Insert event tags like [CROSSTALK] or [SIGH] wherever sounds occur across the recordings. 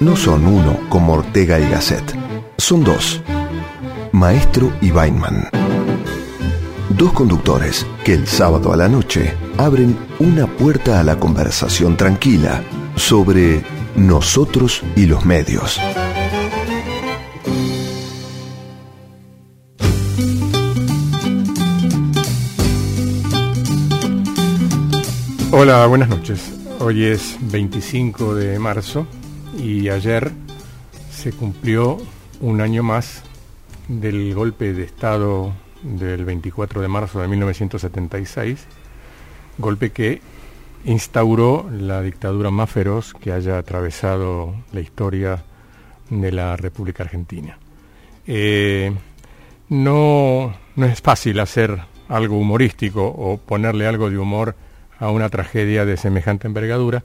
No son uno como Ortega y Gasset, son dos, Maestro y Weinman. Dos conductores que el sábado a la noche abren una puerta a la conversación tranquila sobre nosotros y los medios. Hola, buenas noches. Hoy es 25 de marzo y ayer se cumplió un año más del golpe de Estado del 24 de marzo de 1976, golpe que instauró la dictadura más feroz que haya atravesado la historia de la República Argentina. Eh, no, no es fácil hacer algo humorístico o ponerle algo de humor a una tragedia de semejante envergadura.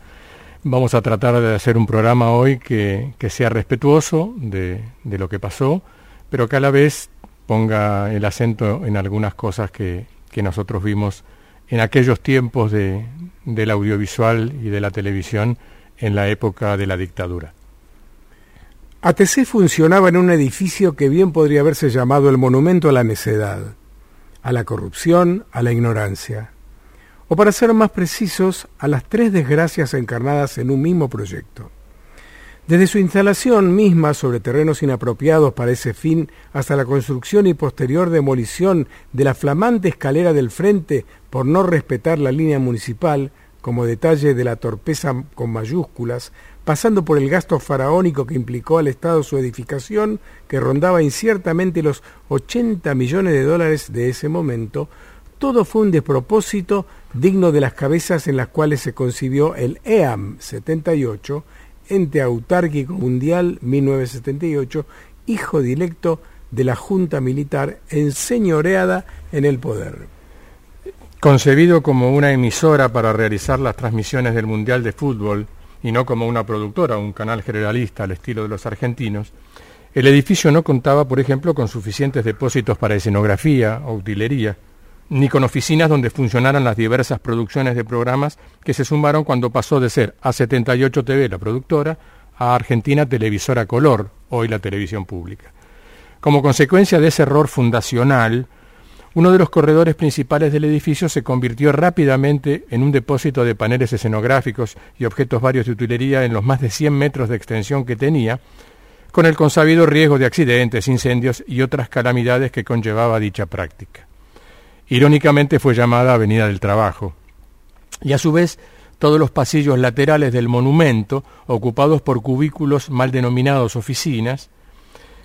Vamos a tratar de hacer un programa hoy que, sea respetuoso de, lo que pasó, pero que a la vez ponga el acento en algunas cosas que, que nosotros vimos en aquellos tiempos de, del audiovisual y de la televisión en la época de la dictadura. ATC funcionaba en un edificio que bien podría haberse llamado el monumento a la necedad, a la corrupción, a la ignorancia, o para ser más precisos, a las tres desgracias encarnadas en un mismo proyecto. Desde su instalación misma sobre terrenos inapropiados para ese fin hasta la construcción y posterior demolición de la flamante escalera del frente por no respetar la línea municipal, como detalle de la torpeza con mayúsculas, pasando por el gasto faraónico que implicó al Estado su edificación, que rondaba inciertamente los 80 millones de dólares de ese momento, todo fue un despropósito digno de las cabezas en las cuales se concibió el EAM 78, ente autárquico mundial 1978, hijo directo de la Junta Militar enseñoreada en el poder. Concebido como una emisora para realizar las transmisiones del Mundial de Fútbol y no como una productora, un canal generalista al estilo de los argentinos, el edificio no contaba, por ejemplo, con suficientes depósitos para escenografía o utilería, ni con oficinas donde funcionaran las diversas producciones de programas que se sumaron cuando pasó de ser A78 TV la productora a Argentina Televisora Color, hoy la televisión pública. Como consecuencia de ese error fundacional, uno de los corredores principales del edificio se convirtió rápidamente en un depósito de paneles escenográficos y objetos varios de utilería en los más de 100 metros de extensión que tenía, con el consabido riesgo de accidentes, incendios y otras calamidades que conllevaba dicha práctica. Irónicamente fue llamada Avenida del Trabajo. Y a su vez, todos los pasillos laterales del monumento, ocupados por cubículos mal denominados oficinas,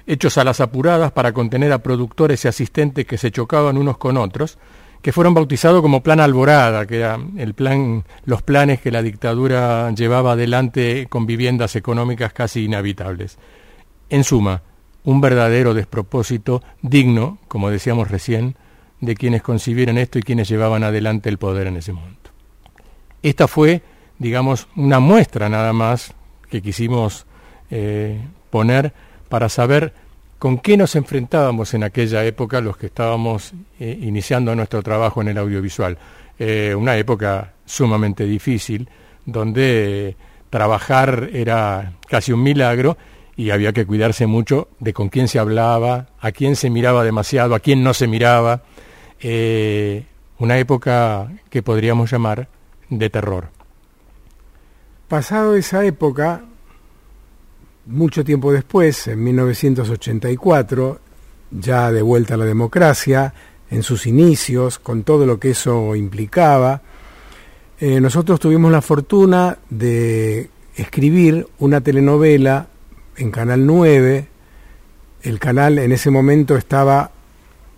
hechos a las apuradas para contener a productores y asistentes que se chocaban unos con otros, que fueron bautizados como Plan Alborada, que era el plan, los planes que la dictadura llevaba adelante con viviendas económicas casi inhabitables. En suma, un verdadero despropósito digno, como decíamos recién, de quienes concibieron esto y quienes llevaban adelante el poder en ese momento. Esta fue, digamos, una muestra nada más que quisimos eh, poner para saber con qué nos enfrentábamos en aquella época los que estábamos eh, iniciando nuestro trabajo en el audiovisual. Eh, una época sumamente difícil, donde trabajar era casi un milagro y había que cuidarse mucho de con quién se hablaba, a quién se miraba demasiado, a quién no se miraba, eh, una época que podríamos llamar de terror. Pasado esa época, mucho tiempo después, en 1984, ya de vuelta a la democracia, en sus inicios, con todo lo que eso implicaba, eh, nosotros tuvimos la fortuna de escribir una telenovela en Canal 9. El canal en ese momento estaba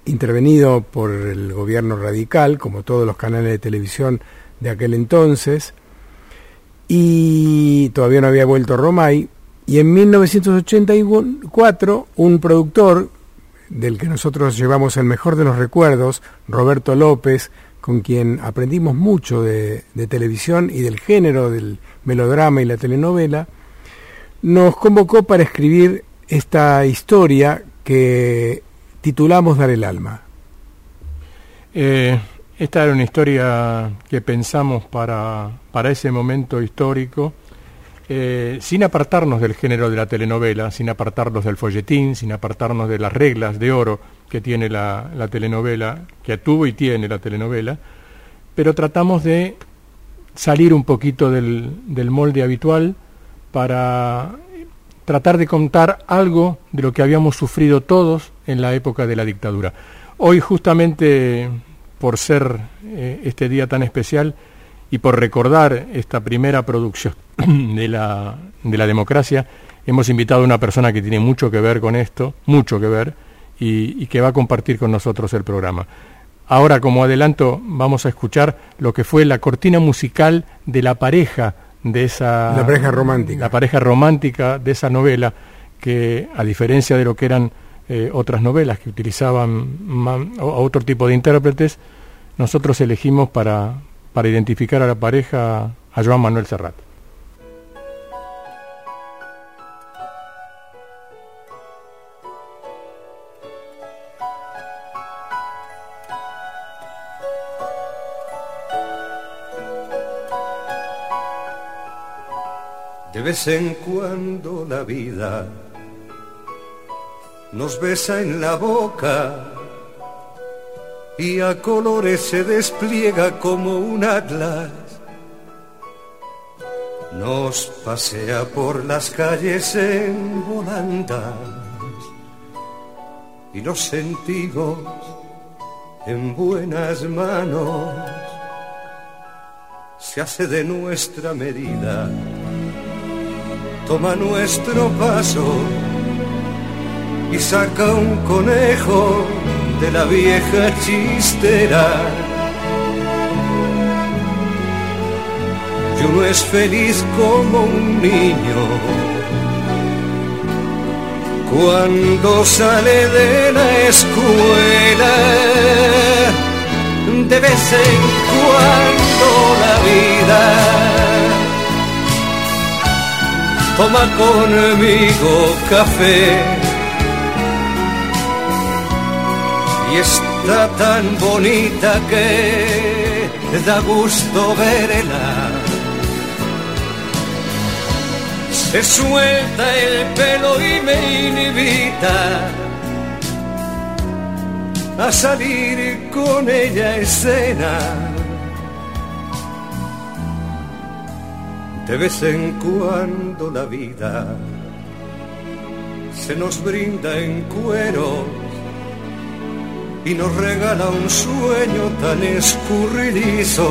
intervenido por el gobierno radical, como todos los canales de televisión de aquel entonces, y todavía no había vuelto Romay, y en 1984 un productor del que nosotros llevamos el mejor de los recuerdos, Roberto López, con quien aprendimos mucho de, de televisión y del género del melodrama y la telenovela, nos convocó para escribir esta historia que titulamos Dar el alma. Eh, esta era una historia que pensamos para, para ese momento histórico, eh, sin apartarnos del género de la telenovela, sin apartarnos del folletín, sin apartarnos de las reglas de oro que tiene la, la telenovela, que tuvo y tiene la telenovela, pero tratamos de salir un poquito del, del molde habitual para tratar de contar algo de lo que habíamos sufrido todos en la época de la dictadura. Hoy justamente por ser eh, este día tan especial y por recordar esta primera producción [CLEARS THROAT] de la, de la democracia, hemos invitado a una persona que tiene mucho que ver con esto, mucho que ver, y, y que va a compartir con nosotros el programa. Ahora, como adelanto, vamos a escuchar lo que fue la cortina musical de la pareja de esa... La pareja romántica. La pareja romántica de esa novela, que a diferencia de lo que eran eh, otras novelas que utilizaban a otro tipo de intérpretes, nosotros elegimos para, para identificar a la pareja a Joan Manuel Serrat. De vez en cuando la vida nos besa en la boca y a colores se despliega como un atlas. Nos pasea por las calles en volandas y nos sentimos en buenas manos. Se hace de nuestra medida, toma nuestro paso y saca un conejo de la vieja chistera. Y uno es feliz como un niño cuando sale de la escuela. De vez en cuando la vida toma conmigo café está tan bonita que da gusto verla. Se suelta el pelo y me invita a salir con ella a escena. De vez en cuando la vida se nos brinda en cuero y nos regala un sueño tan escurridizo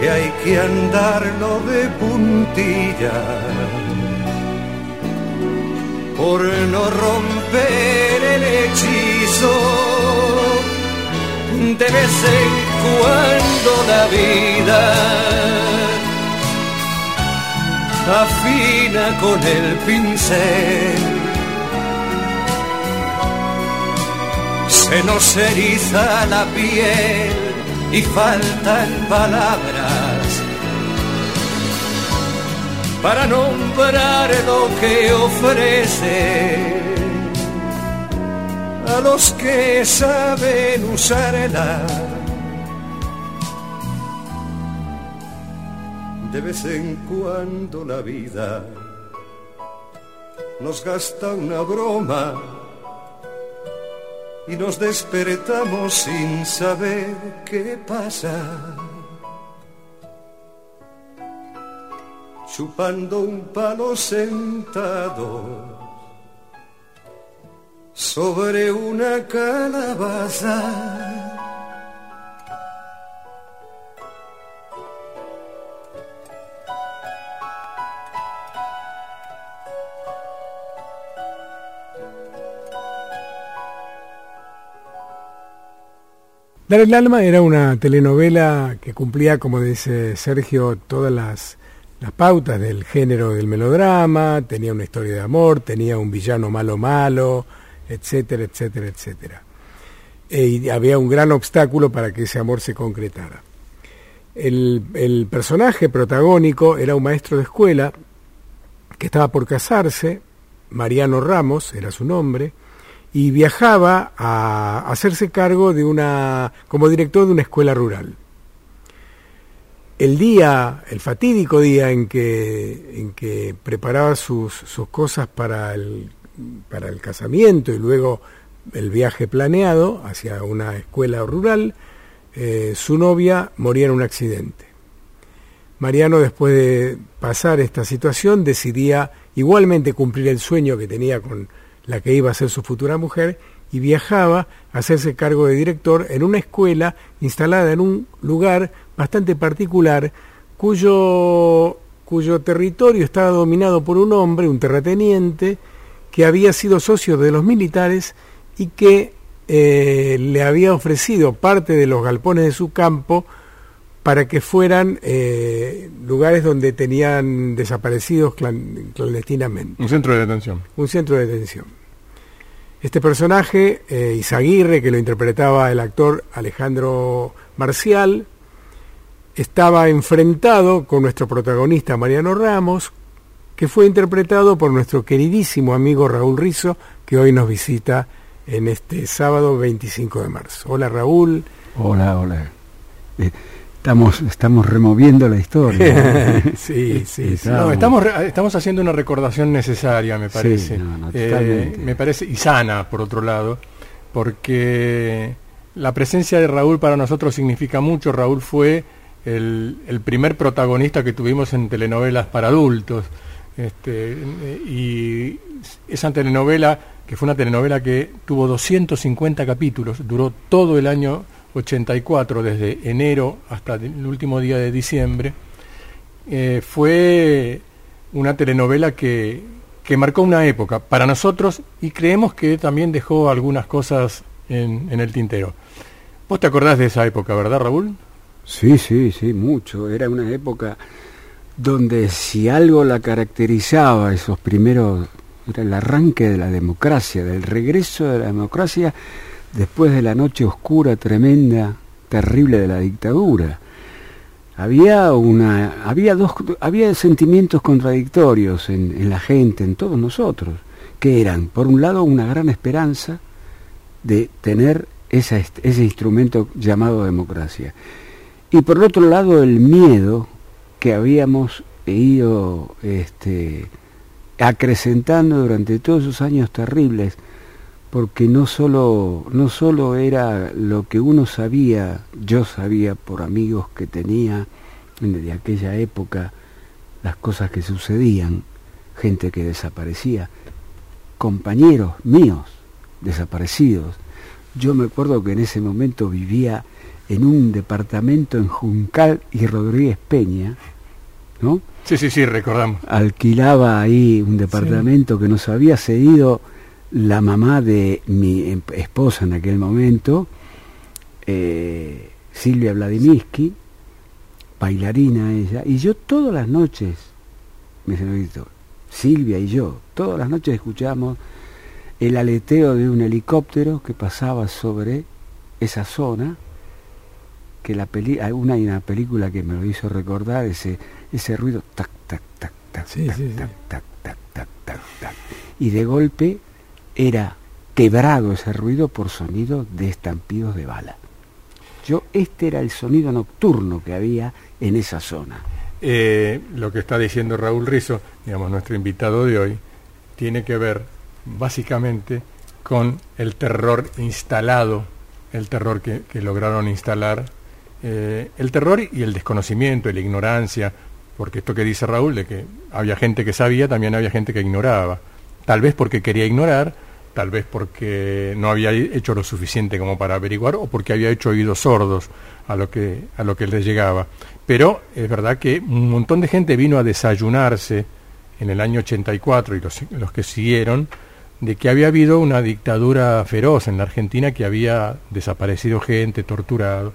que hay que andarlo de puntilla por no romper el hechizo. De vez en cuando la vida afina con el pincel se nos eriza la piel y faltan palabras para nombrar lo que ofrece a los que saben usarla. De vez en cuando la vida nos gasta una broma y nos despertamos sin saber qué pasa. Chupando un palo sentado sobre una calabaza El alma era una telenovela que cumplía, como dice Sergio, todas las, pautas del género del melodrama, tenía una historia de amor, tenía un villano malo malo, etcétera, etcétera, etcétera. E, y había un gran obstáculo para que ese amor se concretara. El, el personaje protagónico era un maestro de escuela que estaba por casarse, Mariano Ramos era su nombre, y viajaba a hacerse cargo de una, como director de una escuela rural. El día, el fatídico día en que, en que preparaba sus, sus cosas para el, para el casamiento y luego el viaje planeado hacia una escuela rural, eh, su novia moría en un accidente. Mariano, después de pasar esta situación, decidía igualmente cumplir el sueño que tenía con la que iba a ser su futura mujer, y viajaba a hacerse cargo de director en una escuela instalada en un lugar bastante particular, cuyo, cuyo territorio estaba dominado por un hombre, un terrateniente, que había sido socio de los militares y que eh, le había ofrecido parte de los galpones de su campo para que fueran eh, lugares donde tenían desaparecidos clandestinamente. Un centro de detención. Un centro de detención. Este personaje, eh, Isaguirre, que lo interpretaba el actor Alejandro Marcial, estaba enfrentado con nuestro protagonista Mariano Ramos, que fue interpretado por nuestro queridísimo amigo Raúl Rizo, que hoy nos visita en este sábado 25 de marzo. Hola Raúl. Hola, hola. Eh, Estamos, estamos removiendo la historia. [LAUGHS] sí, [LAUGHS] sí. estamos, estamos haciendo una recordación necesaria, me parece. Eh, me parece, y sana, por otro lado, porque la presencia de Raúl para nosotros significa mucho. Raúl fue el, el primer protagonista que tuvimos en telenovelas para adultos. Este, y esa telenovela, que fue una telenovela que tuvo 250 capítulos, duró todo el año 84, desde enero hasta el último día de diciembre, eh, fue una telenovela que, que, marcó una época para nosotros y creemos que también dejó algunas cosas en, en el tintero. ¿Vos te acordás de esa época, verdad, Raúl? Sí, sí, sí, mucho. Era una época donde si algo la caracterizaba, esos primeros, era el arranque de la democracia, del regreso de la democracia, después de la noche oscura, tremenda, terrible de la dictadura. Había una, había dos, había sentimientos contradictorios en, la gente, en todos nosotros, que eran, por un lado, una gran esperanza de tener esa, ese instrumento llamado democracia, y por otro lado, el miedo que habíamos ido este, acrecentando durante todos esos años terribles porque no solo, no solo era lo que uno sabía, yo sabía por amigos que tenía de aquella época, las cosas que sucedían, gente que desaparecía, compañeros míos desaparecidos. Yo me acuerdo que en ese momento vivía en un departamento en Juncal y Rodríguez Peña, ¿no? Sí, sí, sí, recordamos. Alquilaba ahí un departamento que nos había cedido la mamá de mi em, esposa en aquel momento, eh, Silvia Vladimirsky, bailarina ella, y yo todas las noches, me señorito, Silvia y yo, todas las noches escuchamos el aleteo de un helicóptero que pasaba sobre esa zona, que la peli una, hay una película que me lo hizo recordar, ese, ese ruido, tac, tac, tac, tac, sí, tac, sí, tac, tac, tac, tac, tac, tac, y de golpe era quebrado ese ruido por sonido de estampidos de bala. Yo, este era el sonido nocturno que había en esa zona. Eh, lo que está diciendo Raúl Rizo, digamos, nuestro invitado de hoy, tiene que ver básicamente con el terror instalado, el terror que, lograron instalar, eh, el terror y el desconocimiento, la ignorancia, porque esto que dice Raúl, de que había gente que sabía, también había gente que ignoraba tal vez porque quería ignorar, tal vez porque no había hecho lo suficiente como para averiguar o porque había hecho oídos sordos a lo que a lo que le llegaba. Pero es verdad que un montón de gente vino a desayunarse en el año 84 y los, los que siguieron de que había habido una dictadura feroz en la Argentina que había desaparecido gente, torturado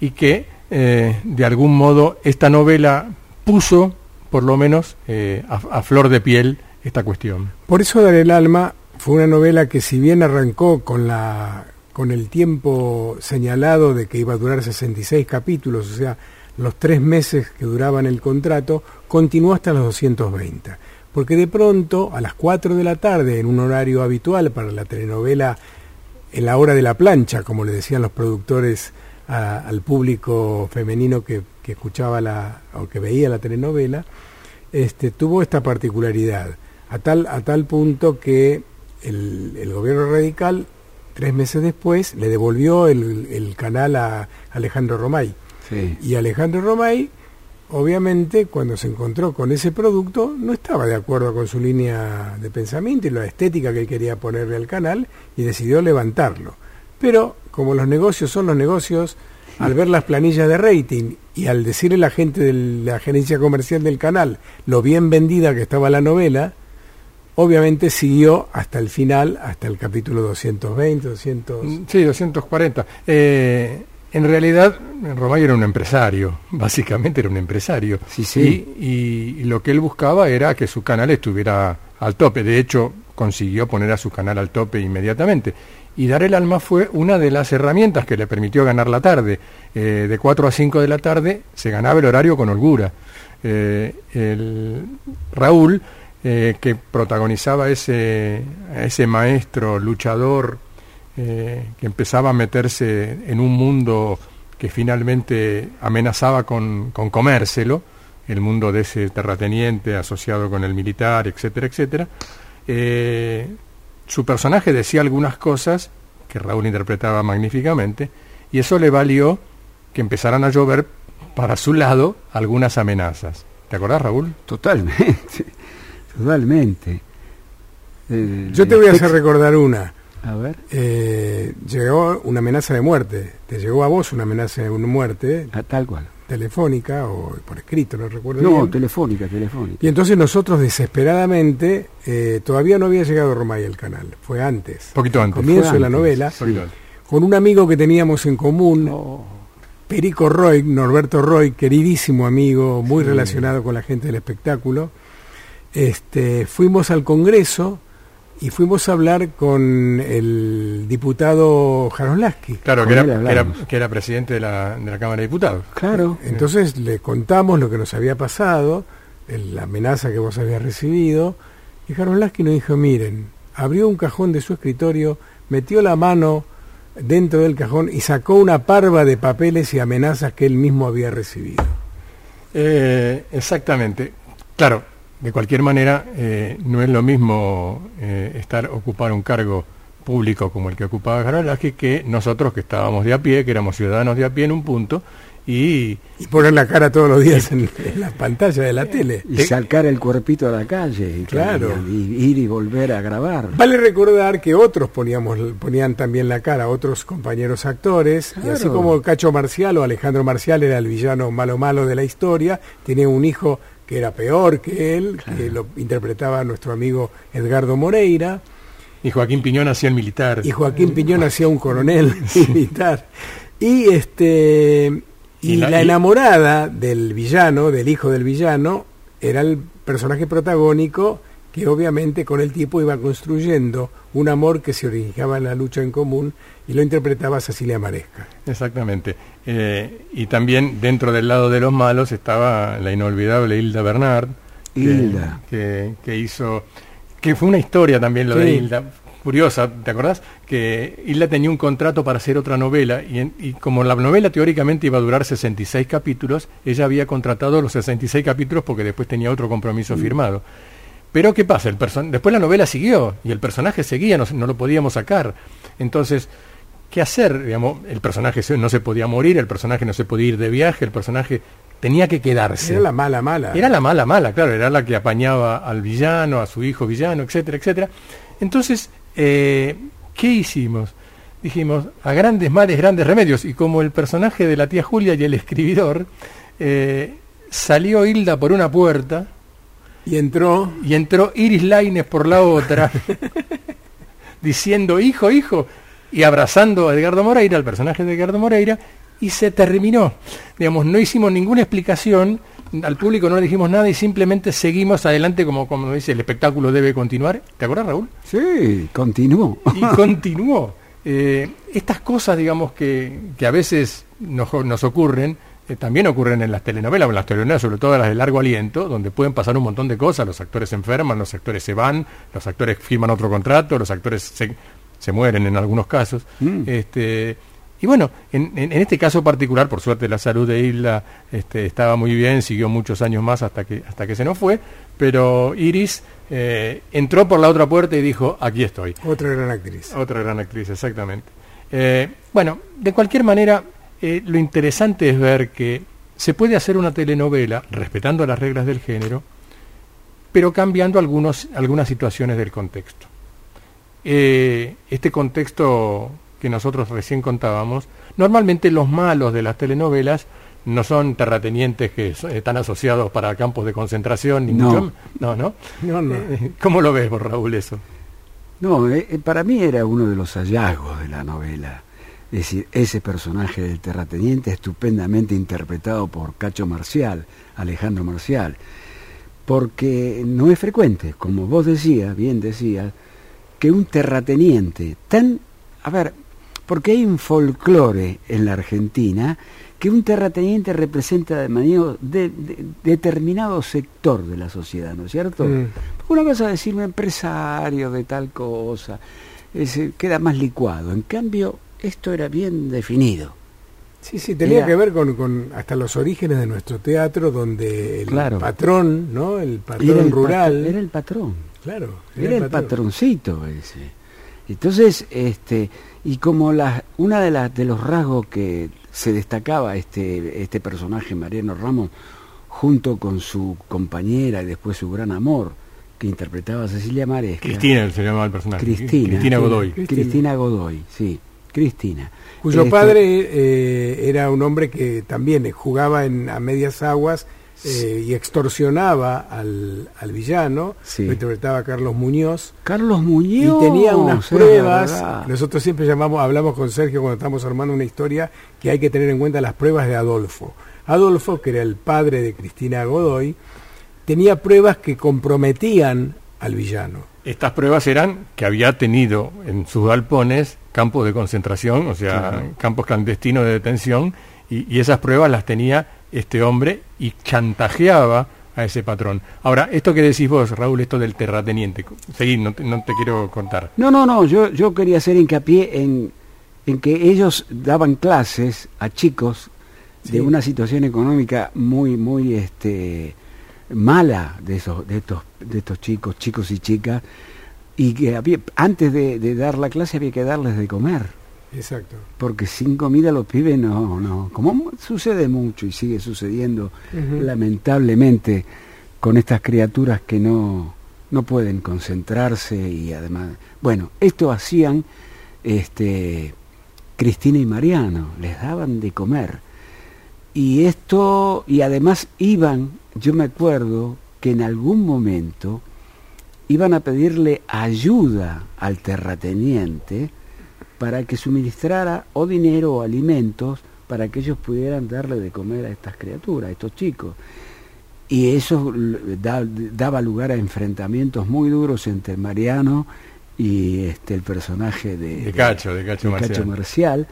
y que eh, de algún modo esta novela puso por lo menos eh, a flor de piel esta cuestión. Por eso Dar el Alma fue una novela que si bien arrancó con, la, con el tiempo señalado de que iba a durar 66 capítulos, o sea, los tres meses que duraban el contrato, continuó hasta los 220. porque de pronto a las 4 de la tarde, en un horario habitual para la telenovela, en la hora de la plancha, como le decían los productores al público femenino que, escuchaba la, o que veía la telenovela, este, tuvo esta particularidad, a tal, a tal punto que el, gobierno radical, tres meses después, le devolvió el, canal a Alejandro Romay. Y Alejandro Romay obviamente cuando se encontró con ese producto no estaba de acuerdo con su línea de pensamiento y la estética que quería ponerle al canal y decidió levantarlo. Pero como los negocios son los negocios, al ver las planillas de rating y al decirle a la gente de la gerencia comercial del canal lo bien vendida que estaba la novela, obviamente siguió hasta el final, hasta el capítulo 220, 200... Sí, 240. Eh, en realidad, Romay era un empresario, [LAUGHS] básicamente era un empresario. Sí, sí. Y, lo que él buscaba era que su canal estuviera al tope. De hecho, consiguió poner a su canal al tope inmediatamente. Y Dar el Alma fue una de las herramientas que le permitió ganar la tarde. Eh, de 4 a 5 de la tarde se ganaba el horario con holgura. Eh, el Raúl, eh, que protagonizaba ese, ese maestro luchador, eh, que empezaba a meterse en un mundo que finalmente amenazaba con, comérselo, el mundo de ese terrateniente asociado con el militar, etcétera, etcétera. Eh, su personaje decía algunas cosas que Raúl interpretaba magníficamente y eso le valió que empezaran a llover para su lado algunas amenazas. ¿Te acordás, Raúl? Totalmente, totalmente. Yo te voy a hacer recordar una. A ver. Eh, llegó una amenaza de muerte. Te llegó a vos una amenaza de muerte. A tal cual. Telefónica o por escrito, no recuerdo. No, telefónica, telefónica. Y entonces nosotros desesperadamente, eh, todavía no había llegado Romay al canal, fue antes. Poquito antes. Comienzo de la novela. Con un amigo que teníamos en común. Perico Roy, Norberto Roy, queridísimo amigo, muy relacionado con la gente del espectáculo. Este, fuimos al Congreso y fuimos a hablar con el diputado Jaroslavski. Claro, que era, que era, presidente de la, de la, Cámara de Diputados. Claro, entonces le contamos lo que nos había pasado, la amenaza que vos habías recibido, y Jaroslavski nos dijo, miren, abrió un cajón de su escritorio, metió la mano dentro del cajón y sacó una parva de papeles y amenazas que él mismo había recibido. Eh, exactamente. Claro, de cualquier manera, eh, no es lo mismo eh, estar ocupar un cargo público como el que ocupaba Jaralaje que nosotros que estábamos de a pie, que éramos ciudadanos de a pie en un punto, y, y poner la cara todos los días en, [LAUGHS] la pantalla de la tele. Y sacar el cuerpito a la calle. Y, claro. Y, ir y volver a grabar. Vale recordar que otros poníamos, ponían también la cara, otros compañeros actores. Y así como Cacho Marcial o Alejandro Marcial era el villano malo malo de la historia, tenía un hijo que era peor que él, que lo interpretaba nuestro amigo Edgardo Moreira. Y Joaquín Piñón hacía el militar. Y Joaquín Piñón hacía un coronel [LAUGHS] militar. Y este y, la, enamorada del villano, del hijo del villano, era el personaje protagónico que obviamente con el tiempo iba construyendo un amor que se originaba en la lucha en común y lo interpretaba Cecilia Maresca. Exactamente. Eh, y también dentro del lado de los malos estaba la inolvidable Hilda Bernard, Hilda. Que, que, hizo, que fue una historia también lo de Hilda, curiosa, ¿te acordás? Que Hilda tenía un contrato para hacer otra novela y, y, como la novela teóricamente iba a durar 66 capítulos, ella había contratado los 66 capítulos porque después tenía otro compromiso mm. firmado. Pero ¿qué pasa? El después la novela siguió y el personaje seguía, no, no lo podíamos sacar. Entonces, qué hacer. Digamos, el personaje no se podía morir, el personaje no se podía ir de viaje, el personaje tenía que quedarse. Era la mala mala. Era la mala mala, claro, era la que apañaba al villano, a su hijo villano, etcétera, etcétera. Entonces, eh, ¿qué hicimos? Dijimos, a grandes males, grandes remedios. Y como el personaje de la tía Julia y el escribidor, eh, salió Hilda por una puerta. Y entró. Y entró Iris Laines por la otra, [LAUGHS] diciendo, hijo, hijo, y abrazando a Edgardo Moreira, al personaje de Edgardo Moreira, y se terminó. Digamos, no hicimos ninguna explicación, al público no le dijimos nada y simplemente seguimos adelante como, como dice, el espectáculo debe continuar. ¿Te acuerdas, Raúl? Sí, continuó. Y continuó. Eh, estas cosas, digamos, que, que a veces nos, nos ocurren, eh, también ocurren en las telenovelas, en las telenovelas, sobre todo las de largo aliento, donde pueden pasar un montón de cosas, los actores se enferman, los actores se van, los actores firman otro contrato, los actores se, se mueren en algunos casos. Mm. Este, y bueno, en, en, en este caso particular, por suerte la salud de Isla este, estaba muy bien, siguió muchos años más hasta que, hasta que se nos fue, pero Iris eh, entró por la otra puerta y dijo, aquí estoy. Otra gran actriz. Otra gran actriz, exactamente. Eh, bueno, de cualquier manera, eh, lo interesante es ver que se puede hacer una telenovela respetando las reglas del género, pero cambiando algunos, algunas situaciones del contexto. Eh, este contexto que nosotros recién contábamos, normalmente los malos de las telenovelas no son terratenientes que están asociados para campos de concentración, ni No. mucho- no, no. No, no. Eh, ¿Cómo lo ves vos, Raúl, eso? No, eh, para mí era uno de los hallazgos de la novela. Es decir, ese personaje del terrateniente estupendamente interpretado por Cacho Marcial, Alejandro Marcial, porque no es frecuente, como vos decías, bien decías, que un terrateniente tan... A ver, porque hay un folclore en la Argentina que un terrateniente representa de manera de, de- determinado sector de la sociedad, ¿no es cierto? Mm. Una cosa es decir un empresario de tal cosa, es, queda más licuado. En cambio, esto era bien definido. Sí, sí, tenía Era- que ver con, con hasta los orígenes de nuestro teatro, donde el Claro. patrón, ¿no? El patrón Era el, rural. pat- era el patrón. Claro, Era el patroncito ese. Entonces, este, y como la, una de las de los rasgos que se destacaba este, este personaje Mariano Ramos, junto con su compañera y después su gran amor, que interpretaba a Cecilia Maresca. Cristina se llamaba el personaje. Cristina. Cristina Godoy. Cristina. Cristina Godoy, sí, Cristina. Cuyo Este, padre eh, era un hombre que también jugaba en, a medias aguas eh, y extorsionaba al, al villano, Sí. lo interpretaba Carlos Muñoz, Carlos y Muñoz. tenía unas pruebas, nosotros siempre llamamos, hablamos con Sergio cuando estamos armando una historia, que hay que tener en cuenta las pruebas de Adolfo. Adolfo, que era el padre de Cristina Godoy, tenía pruebas que comprometían al villano. Estas pruebas eran que había tenido en sus galpones campos de concentración, o sea, Claro. campos clandestinos de detención, y, y esas pruebas las tenía este hombre y chantajeaba a ese patrón. Ahora, esto que decís vos, Raúl, esto del terrateniente, seguí, no te, no te quiero contar. No, no, no, yo, yo quería hacer hincapié en, en que ellos daban clases a chicos Sí. de una situación económica muy, muy este, mala de, esos, de, estos, de estos chicos, chicos y chicas, y que había, antes de, de dar la clase había que darles de comer, Exacto. porque sin comida los pibes no, no, como sucede mucho y sigue sucediendo lamentablemente con estas criaturas que no, no pueden concentrarse y además, bueno, esto hacían este, Cristina y Mariano, les daban de comer. Y esto, y además iban, yo me acuerdo que en algún momento iban a pedirle ayuda al terrateniente para que suministrara o dinero o alimentos para que ellos pudieran darle de comer a estas criaturas, a estos chicos. Y eso da- daba lugar a enfrentamientos muy duros entre Mariano y este el personaje de, De Cacho, de Cacho Marcial. Marcial,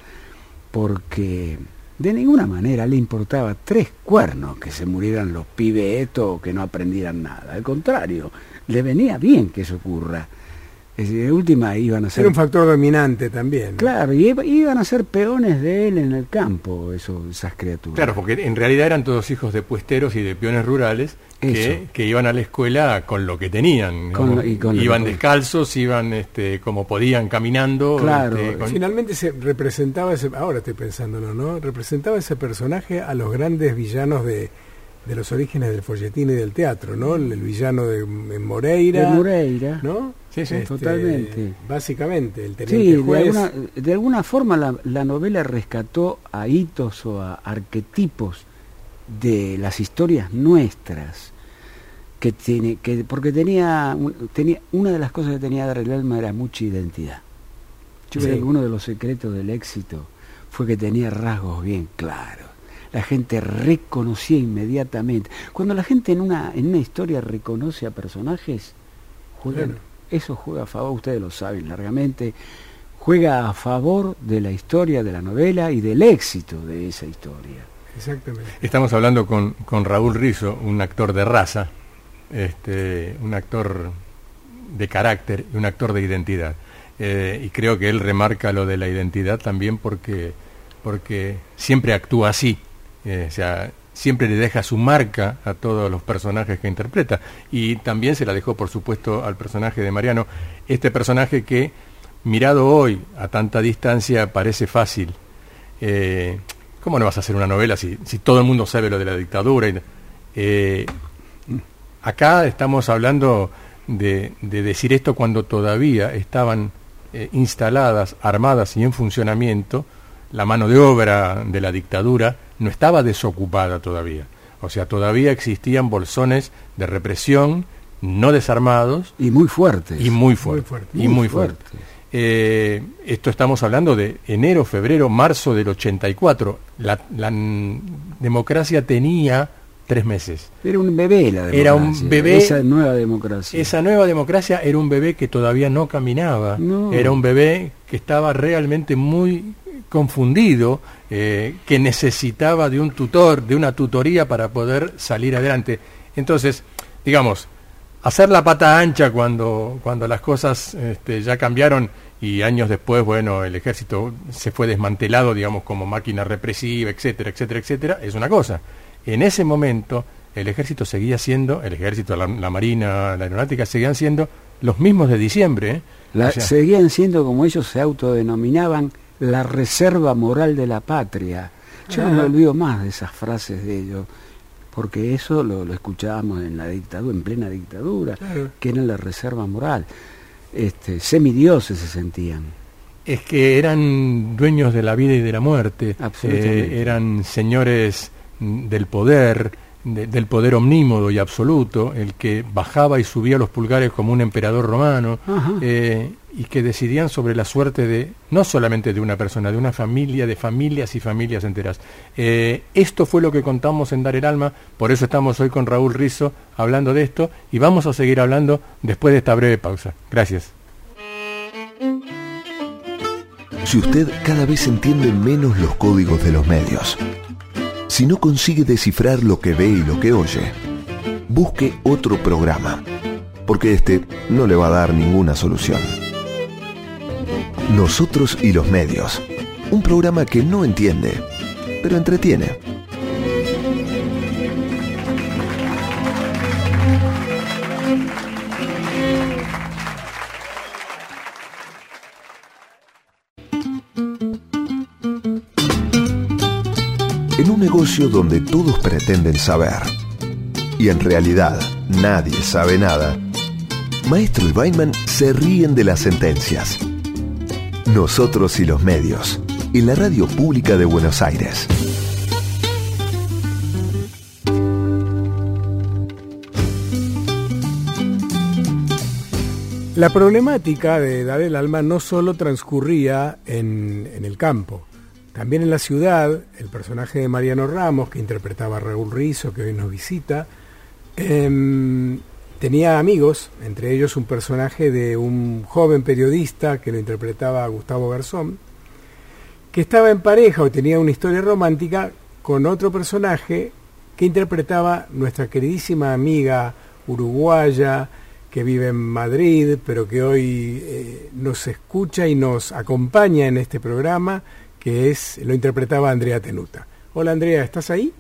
porque de ninguna manera le importaba tres cuernos que se murieran los pibes estos o que no aprendieran nada. Al contrario, le venía bien que eso ocurra. Es decir, de última iban a ser Era un factor dominante también. Claro, y iba- iban a ser peones de él en el campo, eso, esas criaturas. Claro, porque en realidad eran todos hijos de puesteros y de peones rurales que, iban a la escuela con lo que tenían. Con y con iban que- descalzos, iban este, como podían caminando. Claro, este, con- Finalmente se representaba ese, ahora estoy pensándolo, ¿no? Representaba ese personaje a los grandes villanos de, de los orígenes del folletín y del teatro, ¿no? El, el villano de, Moreira, de Moreira. ¿no? Sí, sí. Totalmente. Básicamente, el Sí, teniente de juez. alguna, de alguna forma la, la novela rescató a hitos o a arquetipos de las historias nuestras que tiene que porque tenía, un- tenía una de las cosas que tenía Dar Alma era mucha identidad. Yo Sí. creo que uno de los secretos del éxito fue que tenía rasgos bien claros. La gente reconocía inmediatamente. Cuando la gente en una en una historia reconoce a personajes, juegan- Claro. eso juega a favor, ustedes lo saben largamente, juega a favor de la historia de la novela y del éxito de esa historia. exactamente. Estamos hablando con, con Raúl Rizo, un actor de raza, este, un actor de carácter y un actor de identidad. Eh, y creo que él remarca lo de la identidad también porque, porque siempre actúa así, eh, o sea, siempre le deja su marca a todos los personajes que interpreta. Y también se la dejó, por supuesto, al personaje de Mariano, este personaje que, mirado hoy a tanta distancia, parece fácil. Eh, ¿Cómo no vas a hacer una novela si, todo el mundo sabe lo de la dictadura? Y, acá estamos hablando de, decir esto cuando todavía estaban eh, instaladas, armadas y en funcionamiento, la mano de obra de la dictadura no estaba desocupada todavía. O sea, todavía existían bolsones de represión no desarmados. Y muy fuertes. Y muy fuertes. y muy fuertes. Eh, esto estamos hablando de enero, febrero, marzo del 84. La, la democracia tenía tres meses. Era un bebé la democracia. Era un bebé. Esa nueva democracia. Esa nueva democracia era un bebé que todavía no caminaba. Era un bebé que estaba realmente muy confundido, eh, que necesitaba de un tutor, de una tutoría para poder salir adelante. Entonces, digamos, hacer la pata ancha cuando, cuando las cosas este, ya cambiaron y años después, bueno, el ejército se fue desmantelado, digamos, como máquina represiva, etcétera, etcétera, etcétera, es una cosa en ese momento el ejército seguía siendo, el ejército, la, marina, la aeronáutica, seguían siendo los mismos de diciembre. ¿eh? seguían siendo, como ellos se autodenominaban, la reserva moral de la patria. Yo no me olvido más de esas frases de ellos, porque eso lo, escuchábamos en la dictadura, en plena dictadura, que era la reserva moral. Este, semidioses se sentían. Es que eran dueños de la vida y de la muerte, eh, eran señores del poder, del poder omnímodo y absoluto, el que bajaba y subía los pulgares como un emperador romano, eh, y que decidían sobre la suerte de, no solamente de una persona, de una familia, de familias y familias enteras. Eh, esto fue lo que contamos en Dar el Alma, por eso estamos hoy con Raúl Rizo hablando de esto, y vamos a seguir hablando después de esta breve pausa. Gracias. Si usted cada vez entiende menos los códigos de los medios, si no consigue descifrar lo que ve y lo que oye, busque otro programa, porque este no le va a dar ninguna solución. Nosotros y los medios, un programa que no entiende, pero entretiene. Negocio donde todos pretenden saber y en realidad nadie sabe nada, Maestro y Weinman se ríen de las sentencias. Nosotros y los medios, en la radio pública de Buenos Aires. La problemática de Dar el Alma no solo transcurría en, en el campo, también en la ciudad, el personaje de Mariano Ramos, que interpretaba a Raúl Rizo, que hoy nos visita, em, tenía amigos, entre ellos un personaje de un joven periodista que lo interpretaba Gustavo Garzón, que estaba en pareja o tenía una historia romántica con otro personaje que interpretaba nuestra queridísima amiga uruguaya que vive en Madrid, pero que hoy eh, nos escucha y nos acompaña en este programa, que es lo interpretaba Andrea Tenuta. Hola Andrea, ¿estás ahí?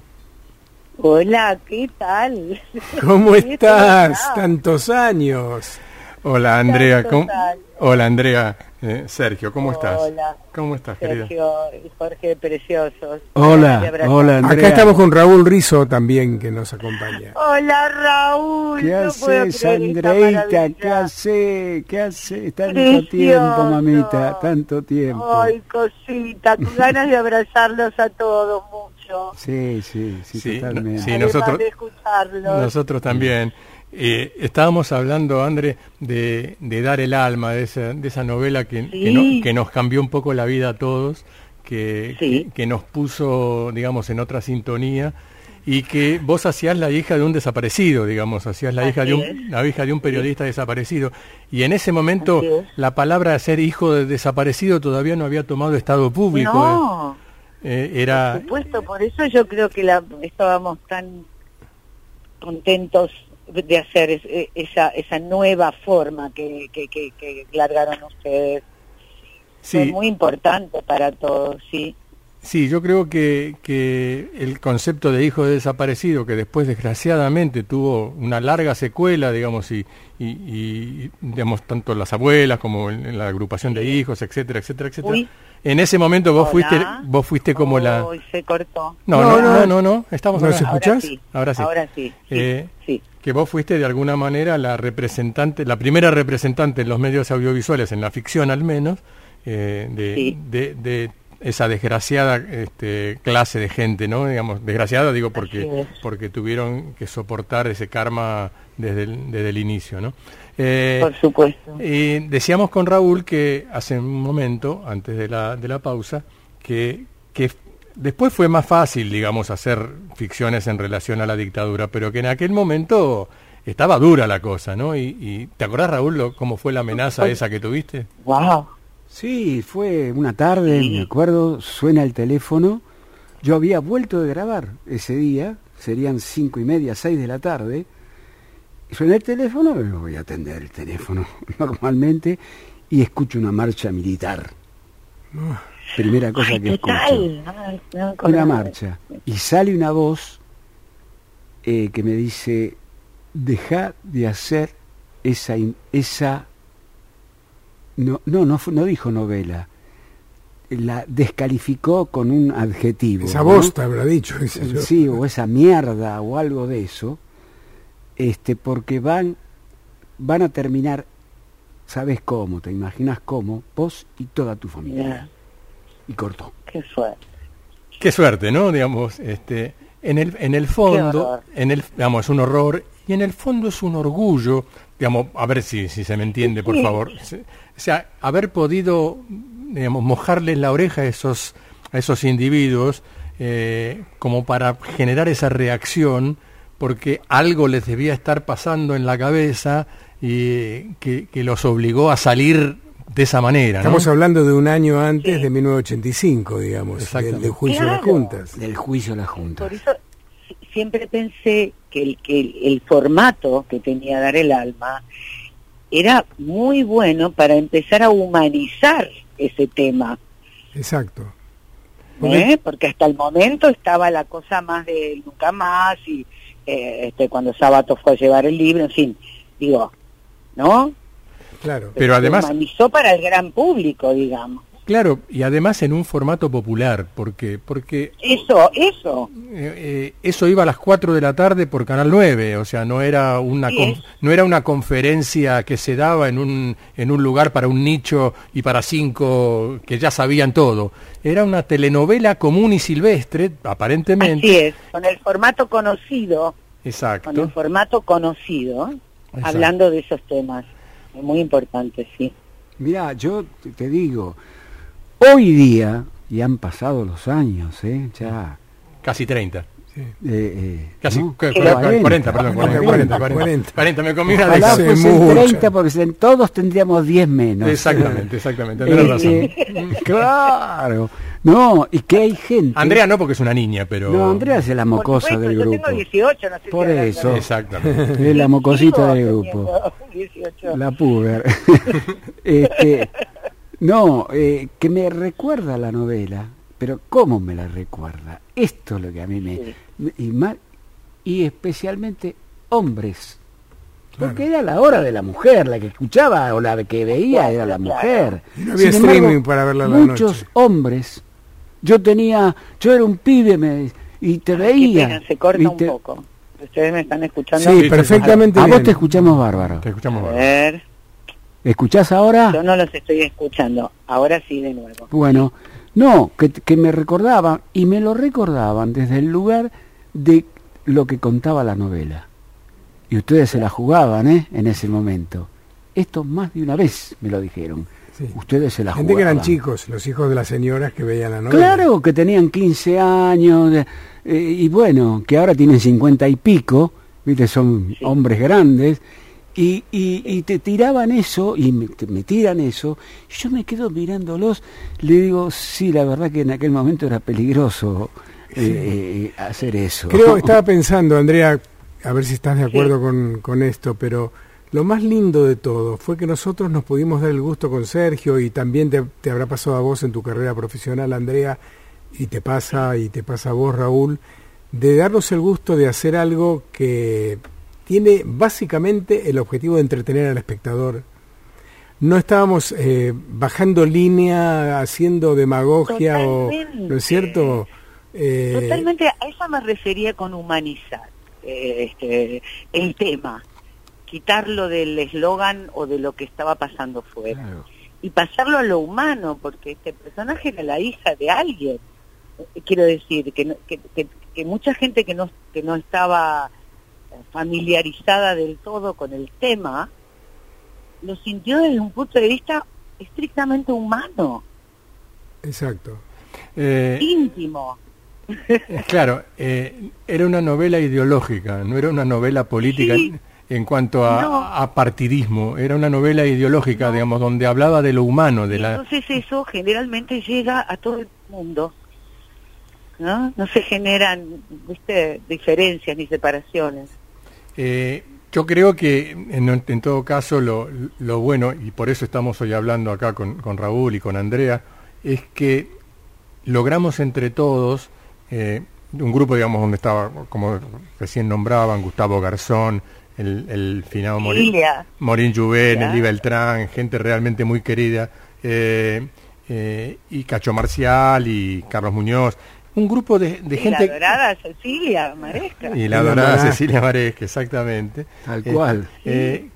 Hola, ¿qué tal? ¿Cómo [LAUGHS] estás? Tantos años. Hola Andrea, ¿cómo? Hola Andrea, eh, Sergio, ¿cómo estás? Hola. ¿Cómo estás, Sergio y Jorge, preciosos. Hola, hola Andrea. Acá estamos con Raúl Rizo también que nos acompaña. Hola Raúl. ¿Qué haces, Andreita? ¿Qué haces? ¿Qué haces? Tanto tiempo, mamita, tanto tiempo. Ay, cosita, con ganas de abrazarlos a todos mucho. Sí, sí, sí, totalmente. Sí, nosotros, nosotros también. Eh, estábamos hablando, André, de, Dar el Alma, de esa, de esa novela que, que, nos cambió un poco la vida a todos, que, que, nos puso, digamos, en otra sintonía y que vos hacías la hija de un desaparecido, digamos, hacías la hija de un, la hija de un periodista desaparecido. Y en ese momento la palabra ser hijo de desaparecido todavía no había tomado estado público. No. eh, era... Por supuesto, por eso yo creo que la, estábamos tan contentos de hacer es- eh, esa esa nueva forma que, que, que, que largaron ustedes. Fue muy importante para todos, sí. sí, yo creo que, que el concepto de hijo de desaparecido, que después desgraciadamente tuvo una larga secuela, digamos, y, y, y, digamos, tanto las abuelas como en, en la agrupación de hijos, etcétera, etcétera, etcétera. Uy. En ese momento vos Hola. fuiste, vos fuiste como la... Se cortó. No, No, no, no. no, no, no, estamos ¿Nos acá. escuchás? Ahora sí. Ahora sí. Ahora sí. sí, Eh, sí. Que vos fuiste de alguna manera la representante, la primera representante en los medios audiovisuales, en la ficción al menos, eh, de, Sí. de, de esa desgraciada este, clase de gente, ¿no? Digamos, desgraciada digo porque porque tuvieron que soportar ese karma desde el, desde el inicio, ¿no? Eh, Por supuesto. y decíamos con Raúl que hace un momento, antes de la, de la pausa, que, que después fue más fácil, digamos, hacer ficciones en relación a la dictadura, pero que en aquel momento estaba dura la cosa, ¿no? Y, y ¿te acordás, Raúl, lo- cómo fue la amenaza esa que tuviste? Wow. Sí, fue una tarde, me acuerdo, suena el teléfono. Yo había vuelto de grabar ese día, serían cinco y media, seis de la tarde. Suena el teléfono, me voy a atender el teléfono [LAUGHS] normalmente y escucho una marcha militar. Primera cosa Ay, que ¿qué escucho. no Una marcha. Y sale una voz eh, que me dice, deja de hacer esa... in- esa no, no, no, no dijo novela. La descalificó con un adjetivo. Esa te habrá dicho. yo. Sí, o esa mierda o algo de eso, este, porque van, van a terminar, ¿sabes cómo? ¿Te imaginas cómo? Vos y toda tu familia. Y cortó. qué fuerte. Qué suerte, ¿no? Digamos, este, en el, en el fondo, en el, digamos, es un horror y en el fondo es un orgullo, digamos, a ver si, si se me entiende, por Sí. favor. O sea, haber podido, digamos, mojarles la oreja a esos, a esos individuos eh, como para generar esa reacción, porque algo les debía estar pasando en la cabeza y que, que los obligó a salir de esa manera, ¿no? Estamos hablando de un año antes Sí. de 1985, digamos, del, del juicio de las Claro. juntas. Del juicio a la Junta. Por eso si- siempre pensé que el, que el, el formato que tenía Dar el Alma era muy bueno para empezar a humanizar ese tema, Exacto. ¿eh? porque hasta el momento estaba la cosa más de nunca más y eh, este, cuando Sábato fue a llevar el libro, en fin, digo, ¿no? Claro. Pero Se además- humanizó para el gran público, digamos. Claro, y además en un formato popular, porque, porque Eso, eso. Eh, eh, eso iba a las 4 de la tarde por Canal 9, o sea, no era una Sí, no era una conferencia que se daba en un en un lugar para un nicho y para cinco que ya sabían todo. Era una telenovela común y silvestre, aparentemente. Así es, con el formato conocido, con el Exacto. formato conocido, Exacto. hablando de esos temas. Muy importante, sí. Mirá, yo te- digo, hoy día, y han pasado los años, ¿eh? Ya... Casi 30. eh, eh, Casi ¿no? cu- cu- Pero- 40, perdón, 40, 40, 40, 40. 40, me comí una de mucho. 30 porque todos tendríamos 10 menos. Exactamente, exactamente, tenés razón. Este, claro. No, y que hay gente... Andrea no porque es una niña, pero No, Andrea es la mocosa supuesto, del yo grupo. tengo 18, no sé si Por eso. Exactamente. Es la mocosita del grupo. [LAUGHS] teniendo 18. La puber. [LAUGHS] este, no, eh, que me recuerda la novela, pero ¿cómo me la recuerda? Esto es lo que a mí me... Sí. me- y, ma- y especialmente hombres. Porque era la hora de la mujer, la que escuchaba o la que veía era la mujer. Y no había Sin embargo, streaming para verla a la Muchos noche. hombres. Yo tenía, yo era un pibe me, y te veía. pena, se corta un te- poco. ¿Ustedes me están escuchando? Sí, perfectamente A vos te escuchamos bárbaro. Te escuchamos. A Bárbara. ver, ¿Escuchás ahora? yo no los estoy escuchando. Ahora sí, de nuevo. Bueno, no, que, que me recordaban, y me lo recordaban desde el lugar de lo que contaba la novela. Y ustedes se la jugaban, ¿eh? En ese momento. Esto más de una vez me lo dijeron. Sí. Ustedes se la Gente que eran chicos, los hijos de las señoras que veían la novela. Claro, que tenían 15 años, de- eh, y bueno, que ahora tienen 50 y pico, ¿viste? Son Sí. hombres grandes, Y, y, y te tiraban eso, y me, te- me tiran eso, y yo me quedo mirándolos, le digo, sí, la verdad que en aquel momento era peligroso eh, eh, hacer eso. Creo, [LAUGHS] estaba pensando, Andrea, a ver si estás de acuerdo con, con esto, pero lo más lindo de todo fue que nosotros nos pudimos dar el gusto con Sergio y también te, te habrá pasado a vos en tu carrera profesional, Andrea, y te pasa y te pasa a vos, Raúl, de darnos el gusto de hacer algo que tiene básicamente el objetivo de entretener al espectador. No estábamos eh, bajando línea, haciendo demagogia o, ¿no es cierto? Eh, Totalmente, a eso me refería con humanizar eh, este, el tema, quitarlo del eslogan o de lo que estaba pasando fuera Claro. y pasarlo a lo humano, porque este personaje era la hija de alguien. Eh, Quiero decir, que, que, que- que mucha gente que no, que no estaba eh, familiarizada del todo con el tema, lo sintió desde un punto de vista estrictamente humano, Exacto. Eh, íntimo. Claro, eh, era una novela ideológica, no era una novela política Sí. En, cuanto a, No. a partidismo, era una novela ideológica, digamos, donde hablaba de lo humano, de la... Entonces eso generalmente llega a todo el mundo. ¿No? No se generan, viste, diferencias ni separaciones. Eh, yo creo que en, en todo caso lo, lo bueno, y por eso estamos hoy hablando acá con, con Raúl y con Andrea, es que logramos entre todos, eh, un grupo, digamos, donde estaba, como recién nombraban, Gustavo Garzón, el, el finado Morín. Morín Juven. Eli Beltrán, gente realmente muy querida, eh, eh, y Cacho Marcial y Carlos Muñoz, un grupo de, de Y gente... la dorada Cecilia Maresca. Y la dorada. Cecilia Maresca, exactamente. Tal Eh, cual. eh,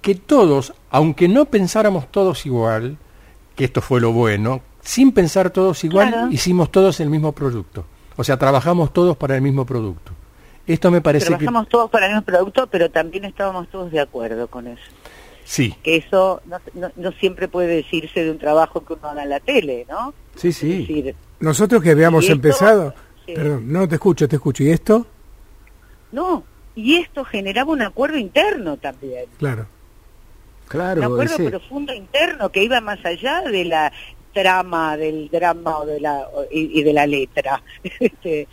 que todos, aunque no pensáramos todos igual, que esto fue lo bueno, sin pensar todos igual, Claro. hicimos todos el mismo producto. O sea, trabajamos todos para el mismo producto. Esto me parece Trabajamos todos para el mismo producto, pero también estábamos todos de acuerdo con eso. que sí, Que eso no, no- no siempre puede decirse de un trabajo que uno haga en la tele, ¿no? Sí, Es sí. decir, Nosotros que habíamos empezado, sí. perdón, no te escucho, te escucho. ¿Y esto? no, y esto generaba un acuerdo interno también. Claro. Claro, un acuerdo ese- profundo interno que iba más allá de la trama, del drama o de la, y, y de la letra. [LAUGHS] Este,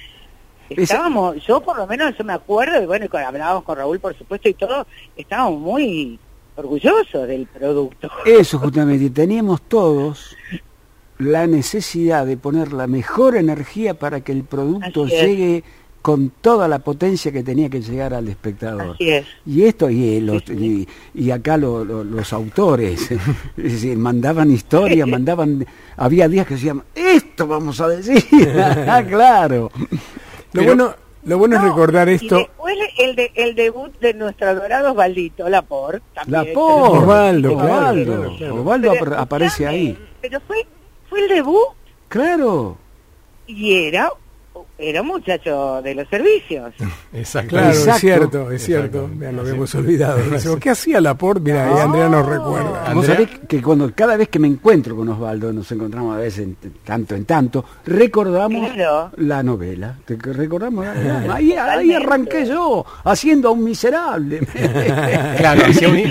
estábamos, yo por lo menos yo me acuerdo, y bueno, hablábamos con Raúl por supuesto y todo, estábamos muy orgullosos del producto. Eso justamente, y teníamos todos la necesidad de poner la mejor energía para que el producto llegue con toda la potencia que tenía que llegar al espectador. Así es. Y esto, y, eh, los- y, y acá lo- lo- los autores, [LAUGHS] es decir, mandaban historias, mandaban, había días que decían, esto vamos a decir, [LAUGHS] Ah, claro. Lo Pero- bueno, lo bueno es No, recordar y esto. después el, de, el debut de nuestro adorado Osvaldito Laporte. también. Laporte, Osvaldo, claro, Osvaldo, claro. Osvaldo Pero, apar- aparece ahí. Pero fue, fue el debut Claro, y era, era un muchacho de los servicios. [LAUGHS] exacto. Claro, Exacto. es cierto, es cierto. Ya lo Sí. habíamos olvidado. [LAUGHS] Decimos, ¿Qué hacía Laporte? Mira, ahí Andrea nos recuerda. Vos Andrea. sabés que cuando cada vez que me encuentro con Osvaldo, nos encontramos a veces en- tanto en tanto, recordamos Claro. la novela. Te- Recordamos la [LAUGHS] novela. Ahí, arranqué yo, haciendo a un miserable. Claro, hacía un-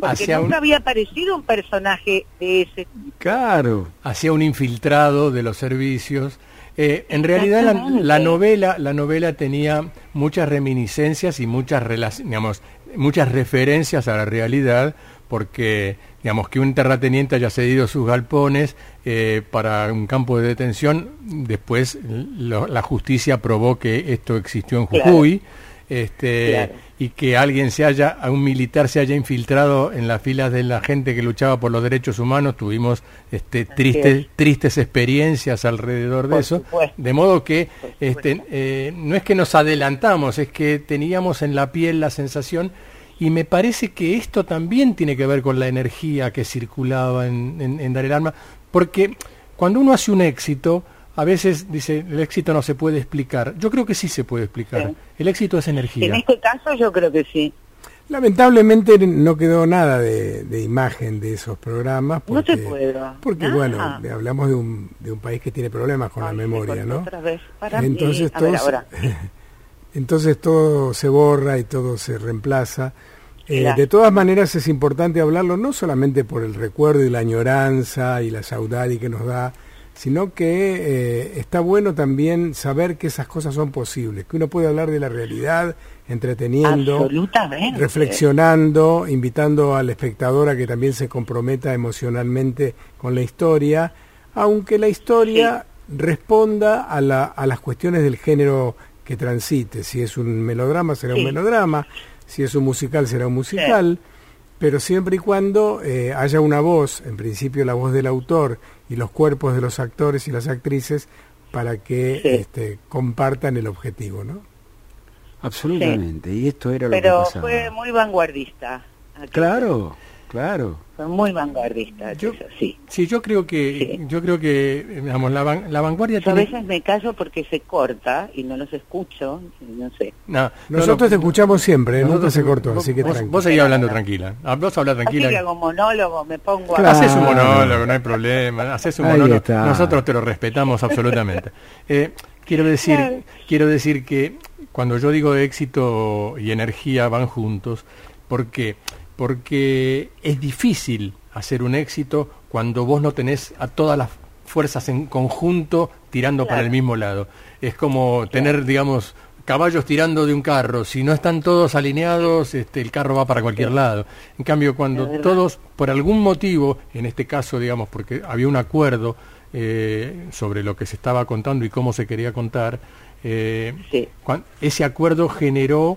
porque nunca un- había aparecido un personaje de ese tipo. claro. hacía un infiltrado de los servicios. Eh, en realidad la, novela la novela tenía muchas reminiscencias y muchas digamos muchas referencias a la realidad porque digamos que un terrateniente haya cedido sus galpones eh, para un campo de detención después lo- la justicia probó que esto existió en Claro. Jujuy este Claro. Y que alguien se haya, a un militar se haya infiltrado en las filas de la gente que luchaba por los derechos humanos, tuvimos este, tristes, es. tristes experiencias alrededor de Por eso, supuesto. de modo que este, eh, no es que nos adelantamos, es que teníamos en la piel la sensación. Y me parece que esto también tiene que ver con la energía que circulaba en, en, en Dar el Alma, porque cuando uno hace un éxito, a veces dice, el éxito no se puede explicar. Yo creo que sí se puede explicar. Sí. El éxito es En energía. este caso yo creo que sí. Lamentablemente no quedó nada de, de imagen de esos programas. No Porque, te puedo. Porque, Nada. bueno, hablamos de un, de un país que tiene problemas con la Ay, se memoria, ¿no? otra vez. Para. Entonces todo, se- ahora. [LAUGHS] entonces todo se borra y todo se reemplaza. Eh, de todas maneras es importante hablarlo no solamente por el recuerdo y la añoranza y la saudade que nos da, sino que eh, está bueno también saber que esas cosas son posibles, que uno puede hablar de la realidad entreteniendo, reflexionando, invitando al espectador a que también se comprometa emocionalmente con la historia, aunque la historia responda a, la- a las cuestiones del género que transite. Si es un melodrama, será un melodrama, si es un musical, será un musical, pero siempre y cuando eh, haya una voz, en principio la voz del autor y los cuerpos de los actores y las actrices, para que Sí. este, compartan el objetivo, ¿no? Absolutamente. Y esto era lo que Pero pasaba. fue muy vanguardista. Claro, claro. Fue muy vanguardista, Yo- eso sí. Sí, yo creo que, Sí. yo creo que, digamos, la, van- la vanguardia Yo a veces me callo porque se corta y no los escucho, no sé. No, no, Nosotros no, te escuchamos siempre, ¿eh? nosotros- se cortó, vos- así que vos, tranquilo. vos seguís hablando tranquila. Ah, Vos habla Así tranquila. que hago monólogo, me pongo a... Haces un monólogo, no hay problema. Haces un Ahí monólogo. está. Nosotros te lo respetamos absolutamente. [LAUGHS] Eh, quiero decir, Claro. quiero decir que cuando yo digo éxito y energía van juntos, ¿por qué? Porque es difícil hacer un éxito cuando vos no tenés a todas las fuerzas en conjunto tirando para el mismo lado. Es como tener, digamos, caballos tirando de un carro. Si no están todos alineados, este, el carro va para cualquier lado. En cambio, cuando todos, por algún motivo, en este caso, digamos, porque había un acuerdo eh, sobre lo que se estaba contando y cómo se quería contar, eh, Sí. ese acuerdo generó,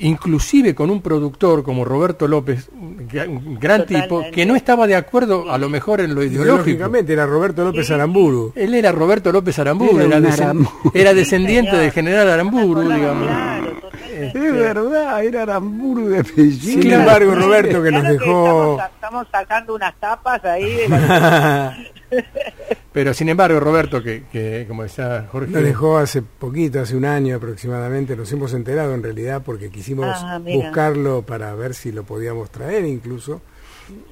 inclusive con un productor como Roberto López, un gra- un gran tipo, que no estaba de acuerdo a lo mejor en lo ideológico. Ideológicamente era Roberto López Aramburu. Él era Roberto López Aramburu, Era Aramburu. descendiente del general Aramburu, digamos. Claro. Es verdad, era Aramburu de apellido. Sin embargo, Roberto, que nos dejó... estamos, estamos sacando unas tapas ahí de la... [LAUGHS] Pero sin embargo, Roberto, que, que como decía Jorge, Nos dejó hace poquito, hace un año aproximadamente, nos hemos enterado en realidad porque quisimos Ah, buscarlo para ver si lo podíamos traer incluso,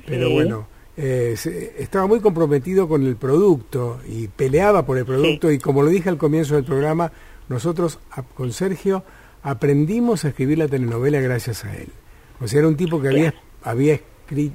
pero Sí. bueno, eh, se- estaba muy comprometido con el producto y peleaba por el producto. Y como lo dije al comienzo del programa, nosotros a- con Sergio aprendimos a escribir la telenovela gracias a él. O sea, era un tipo que había, había, escrito,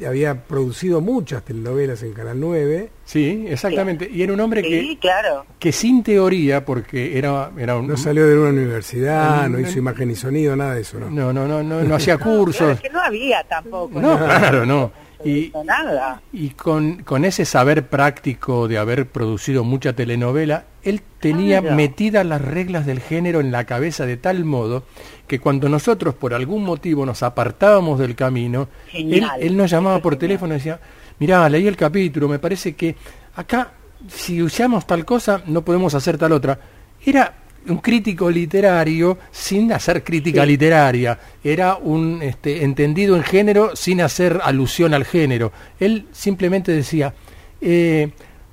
había producido muchas telenovelas en Canal 9. sí, exactamente, y era un hombre Sí, que, claro. que sin teoría, porque era, era un... No salió de una universidad, no hizo imagen y sonido, nada de eso, ¿no? No, no, no, no, no hacía [LAUGHS] No, claro, cursos. es que no había tampoco. No, [LAUGHS] claro, no. Y, No, nada. y con, con ese saber práctico de haber producido mucha telenovela, él tenía Claro. metidas las reglas del género en la cabeza de tal modo que cuando nosotros por algún motivo nos apartábamos del camino, él, nos llamaba por teléfono y decía, mirá, leí el capítulo, me parece que acá si usamos tal cosa no podemos hacer tal otra. Era un crítico literario sin hacer crítica Sí. literaria, era un este, entendido en género sin hacer alusión al género. Él simplemente decía, eh,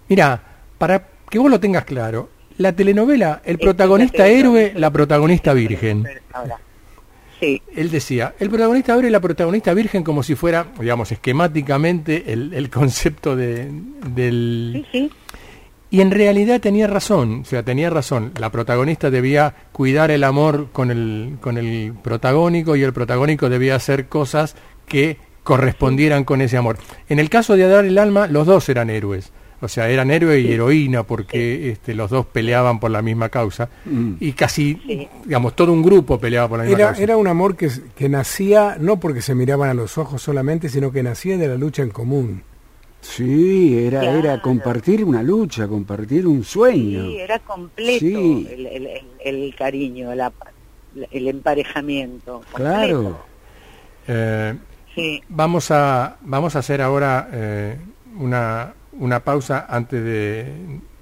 mira, para que vos lo tengas claro, la telenovela, el protagonista héroe, la protagonista virgen. Ahora. Sí, Él decía, el protagonista héroe y la protagonista virgen como si fuera, digamos, esquemáticamente el, el concepto de, del... sí, sí. Y en realidad tenía razón, o sea, tenía razón. La protagonista debía cuidar el amor con el, con el protagónico y el protagónico debía hacer cosas que correspondieran con ese amor. En el caso de Adar el Alma, los dos eran héroes. O sea, eran héroe y heroína porque este, los dos peleaban por la misma causa. Mm. Y casi, digamos, todo un grupo peleaba por la misma Era, causa. era un amor que, que nacía no porque se miraban a los ojos solamente, sino que nacía de la lucha en común. Sí, era, Claro. era compartir una lucha, compartir un sueño. Sí, era completo Sí. el, el- cariño, la- el emparejamiento. Claro. Eh, Sí, Vamos a, vamos a hacer ahora eh, una, una pausa antes de...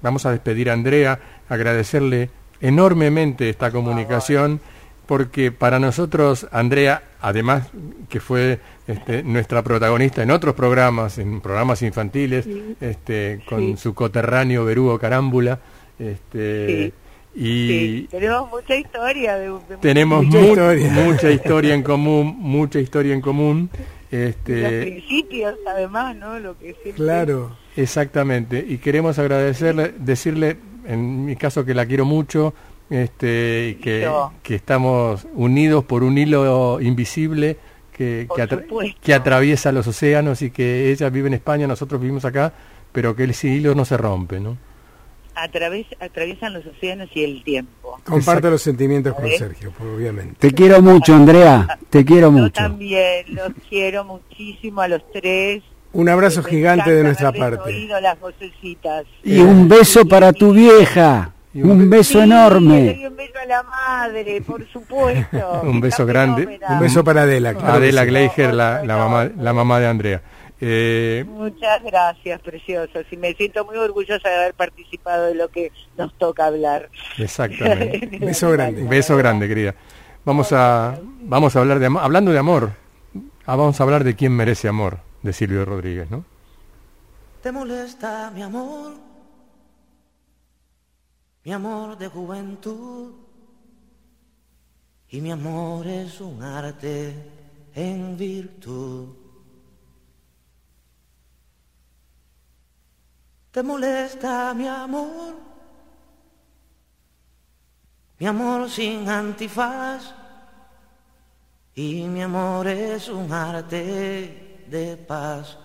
Vamos a despedir a Andrea, agradecerle enormemente esta comunicación, porque para nosotros, Andrea, además que fue este, nuestra protagonista en otros programas, en programas infantiles, este, con Sí. su coterráneo Berugo Carámbula, este, y tenemos mucha historia. De, de- tenemos Mucha mu- historia. mucha [LAUGHS] historia en común, mucha historia en común. Los Este, principios, además, ¿no? Lo que siempre- Claro. exactamente. Y queremos agradecerle, decirle, en mi caso que la quiero mucho, este, y que, que estamos unidos por un hilo invisible, que, que, atraviesa los océanos y que ella vive en España, nosotros vivimos acá, pero que el hilo no se rompe, ¿no? Atraviesan los océanos y el tiempo. Comparte los sentimientos con Sergio, obviamente. Te quiero mucho, Andrea, te quiero mucho. Yo también los quiero muchísimo a los tres. Un abrazo gigante de nuestra parte. Las y un beso para tu vieja. Un, beso enorme. un beso a la madre, por supuesto. [LAUGHS] un beso grande. Un beso para Adela. Adela Gleiger, la, la, mamá, la mamá de Andrea. Eh, Muchas gracias, preciosos. Y me siento muy orgullosa de haber participado de lo que nos toca hablar. Exactamente. [LAUGHS] Beso grande. Beso grande, querida. Vamos a, vamos a hablar de amor. Hablando de amor, ah, vamos a hablar de quién merece amor, de Silvio Rodríguez, ¿no? ¿Te molesta mi amor? Mi amor de juventud. Y mi amor es un arte en virtud. ¿Te molesta mi amor? Mi amor sin antifaz y mi amor es un arte de paz.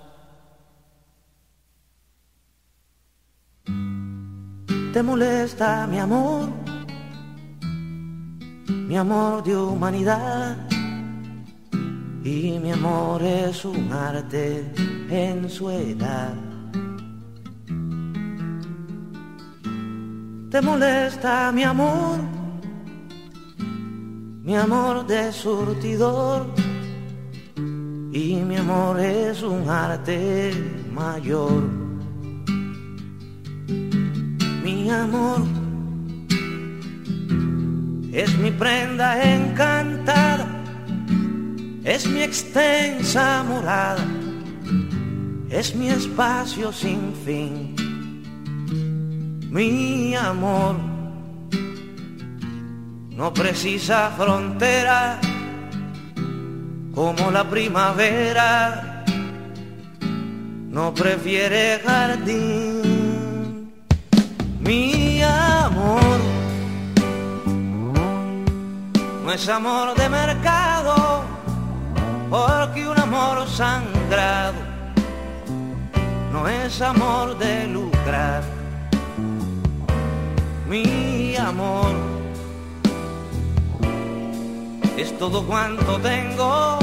¿Te molesta mi amor? Mi amor de humanidad y mi amor es un arte en su edad. Te molesta mi amor, mi amor de surtidor, y mi amor es un arte mayor. Mi amor es mi prenda encantada, es mi extensa morada, es mi espacio sin fin mi amor no precisa frontera como la primavera, no prefiere jardín. Mi amor no es amor de mercado, porque un amor sangrado no es amor de lucrar mi amor. Es todo cuanto tengo,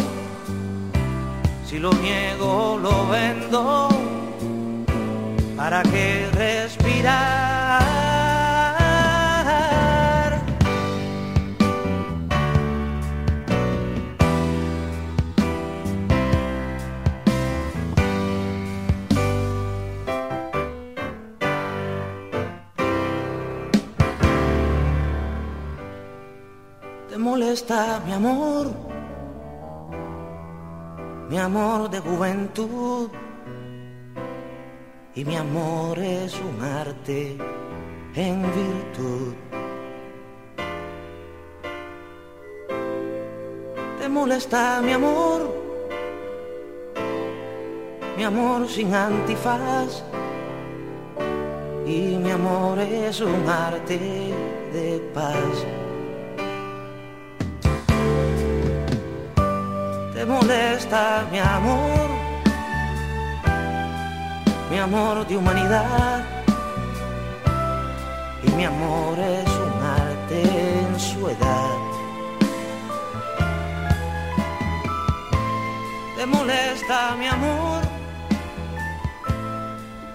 si lo niego lo vendo, para que respirar. Molesta mi amor, mi amor de juventud. Y mi amor es un arte en virtud. Te molesta mi amor, mi amor sin antifaz. Y mi amor es un arte de paz. Te molesta mi amor, mi amor de humanidad. Y mi amor es un arte en su edad. ¿Te molesta mi amor?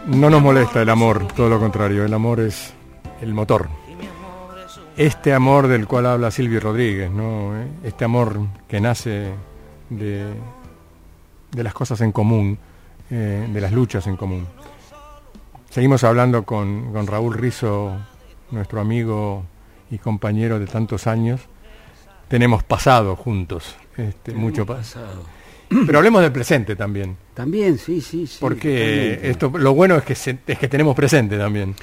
No nos molesta el amor, todo lo contrario, el amor es el motor. Este amor del cual habla Silvio Rodríguez, ¿no? Este amor que nace de, las cosas en común, eh, de las luchas en común. Seguimos hablando con, con Raúl Rizo, nuestro amigo y compañero de tantos años. Tenemos pasado juntos, este, mucho pasado. Pero hablemos del presente también. También, sí, sí, sí. Porque esto, lo bueno es que, es que tenemos presente también.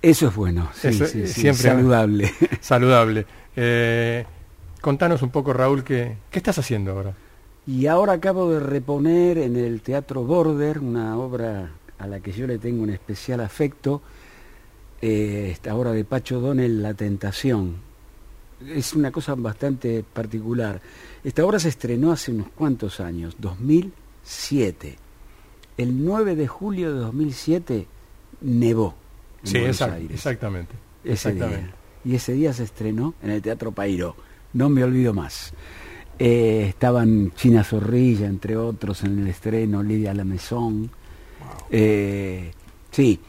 Eso es bueno, sí, sí, siempre saludable. Saludable. Eh, contanos un poco, Raúl, ¿qué, ¿qué estás haciendo ahora? Y ahora acabo de reponer en el Teatro Border una obra a la que yo le tengo un especial afecto, eh, esta obra de Pacho Donel, La Tentación. es una cosa bastante particular. Esta obra se estrenó hace unos cuantos años, 2007. El 9 de julio de 2007 nevó. En Sí, exact- Aires. exactamente. ese exactamente. día. Y ese día se estrenó en el Teatro Pairo. No me olvido más. Eh, estaban China Zorrilla, entre otros, en el estreno, Lidia Lamezón. Eh, sí.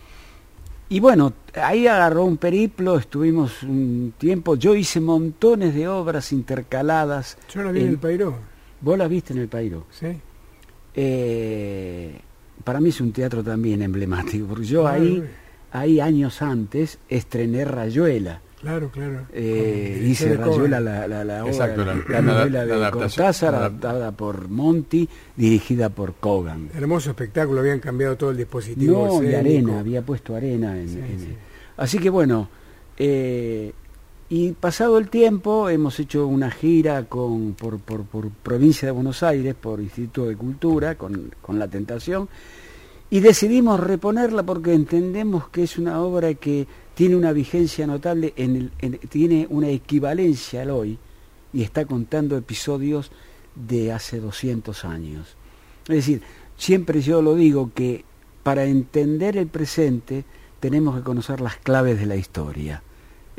Y bueno, ahí agarró un periplo, estuvimos un tiempo. Yo hice montones de obras intercaladas. Yo la vi en en- el Pairó, Vos las viste en el Pairo. ¿sí? Eh, para mí es un teatro también emblemático, porque yo Claro, ahí, ahí años antes estrené Rayuela. Claro, claro. Eh, Rayuela Cohen. la, la, la obra, Exacto, la- la, la- novela la de adaptación. Cortázar, adaptada por Monti, dirigida por Kogan. Hermoso espectáculo, habían cambiado todo el dispositivo. No, y escénico. arena, había puesto arena. En, Sí, en- sí. Así que bueno, eh, y pasado el tiempo hemos hecho una gira con, por, por, por provincia de Buenos Aires, por Instituto de Cultura, con, con La Tentación, y decidimos reponerla porque entendemos que es una obra que tiene una vigencia notable, en el, en- tiene una equivalencia al hoy, y está contando episodios de hace 200 años. Es decir, siempre yo lo digo que para entender el presente tenemos que conocer las claves de la historia.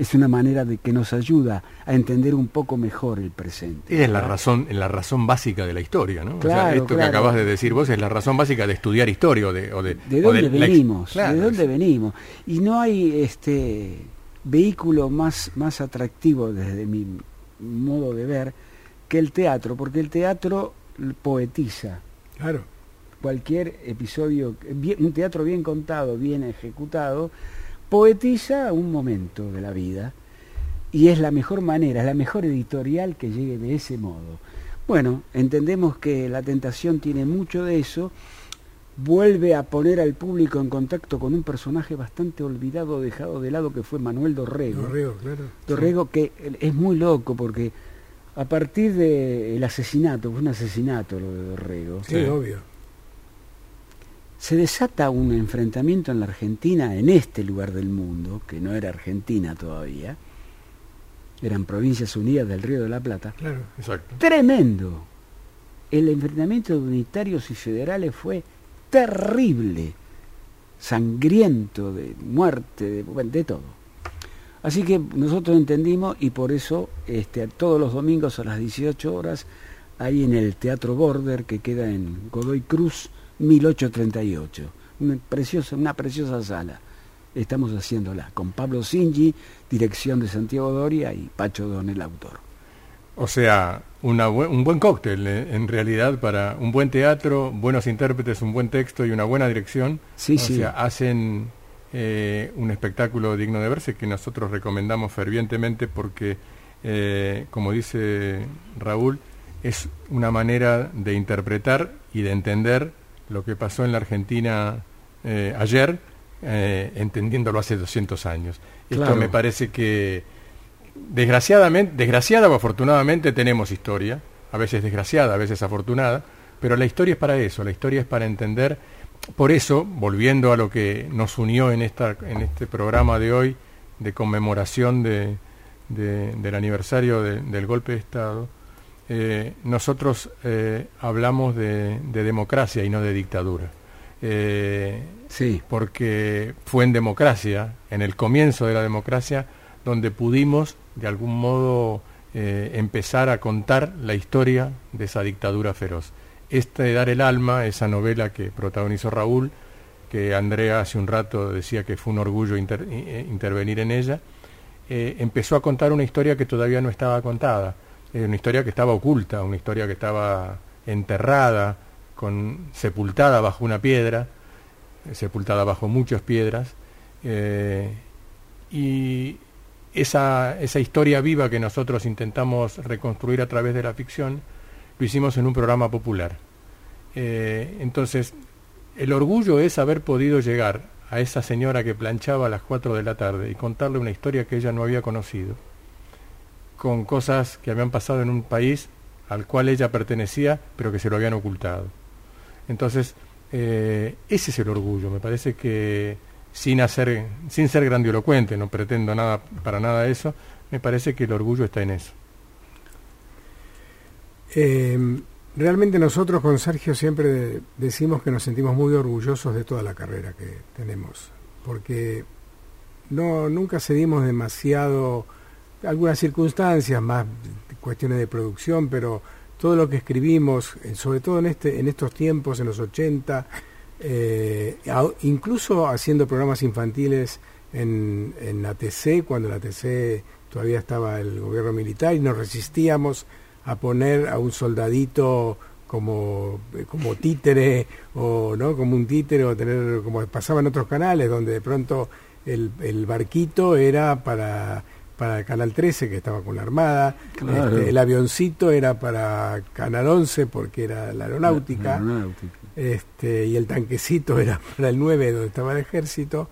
Es una manera de que nos ayuda a entender un poco mejor el presente. Es la razón, la razón básica de la historia, ¿no? O sea, Claro, esto que claro. acabas de decir vos es la razón básica de estudiar historia o de... o de, ¿De o dónde la venimos? Claro, ¿De dónde es- venimos? Y no hay este vehículo más, más atractivo desde mi modo de ver que el teatro, porque el teatro poetiza. Claro. cualquier episodio, un teatro bien contado, bien ejecutado, poetiza un momento de la vida y es la mejor manera, es la mejor editorial que llegue de ese modo. Bueno, entendemos que la tentación tiene mucho de eso, vuelve a poner al público en contacto con un personaje bastante olvidado, dejado de lado, que fue Manuel Dorrego. Dorrego, claro. Dorrego que es muy loco porque a partir del asesinato, fue un asesinato lo de Dorrego, Sí, Sí. obvio. Se desata un enfrentamiento en la Argentina, en este lugar del mundo, que no era Argentina todavía, eran provincias unidas del Río de la Plata, Claro. Exacto. tremendo. El enfrentamiento de unitarios y federales fue terrible, sangriento, de muerte, de, de todo. Así que nosotros entendimos y por eso este, todos los domingos a las 18 horas, ahí en el Teatro Border, que queda en Godoy Cruz, 1838. Una preciosa, una preciosa sala. Estamos haciéndola con Pablo Singi, dirección de Santiago Doria y Pacho Don, el autor. O sea, una bue- un buen cóctel, eh, en realidad, para un buen teatro, buenos intérpretes, un buen texto y una buena dirección. Sí, o sí. sea, hacen eh, un espectáculo digno de verse que nosotros recomendamos fervientemente porque, eh, como dice Raúl, es una manera de interpretar y de entender lo que pasó en la Argentina eh, ayer, eh, entendiéndolo hace 200 años. Esto Claro. me parece que desgraciadamente, desgraciada o afortunadamente tenemos historia, a veces desgraciada, a veces afortunada, pero la historia es para eso, la historia es para entender. Por eso, volviendo a lo que nos unió en, esta, en este programa de hoy de conmemoración de, de- del aniversario de- del golpe de Estado, eh, nosotros eh, hablamos de, de democracia y no de dictadura. Eh, Sí, porque fue en democracia, en el comienzo de la democracia, donde pudimos de algún modo empezar a contar la historia de esa dictadura feroz. Este Dar el Alma, esa novela que protagonizó Raúl, que Andrea hace un rato decía que fue un orgullo inter- intervenir en ella, empezó a contar una historia que todavía no estaba contada, una historia que estaba oculta, una historia que estaba enterrada, con, sepultada bajo una piedra, eh, sepultada bajo muchas piedras, eh, y esa, esa historia viva que nosotros intentamos reconstruir a través de la ficción, lo hicimos en un programa popular. Eh, entonces, el orgullo es haber podido llegar a esa señora que planchaba a las 4 de la tarde y contarle una historia que ella no había conocido, con cosas que habían pasado en un país al cual ella pertenecía, pero que se lo habían ocultado. Entonces, eh, ese es el orgullo. Me parece que sin hacer, sin ser grandilocuente, no pretendo nada para nada eso, Me parece que el orgullo está en eso. Eh, realmente nosotros con Sergio siempre decimos que nos sentimos muy orgullosos de toda la carrera que tenemos, porque no nunca cedimos demasiado algunas circunstancias más cuestiones de producción, pero todo lo que escribimos, eh, sobre todo en este en estos tiempos en los 80, eh, incluso haciendo programas infantiles en, en ATC, cuando la ATC todavía estaba el gobierno militar y nos resistíamos a poner a un soldadito como, como títere o no como un títere o tener como pasaba en otros canales donde de pronto el, el barquito era para para Canal 13 que estaba con la Armada, este, el avioncito era para Canal 11 porque era la aeronáutica, Este, y el tanquecito era para el 9 donde estaba el ejército.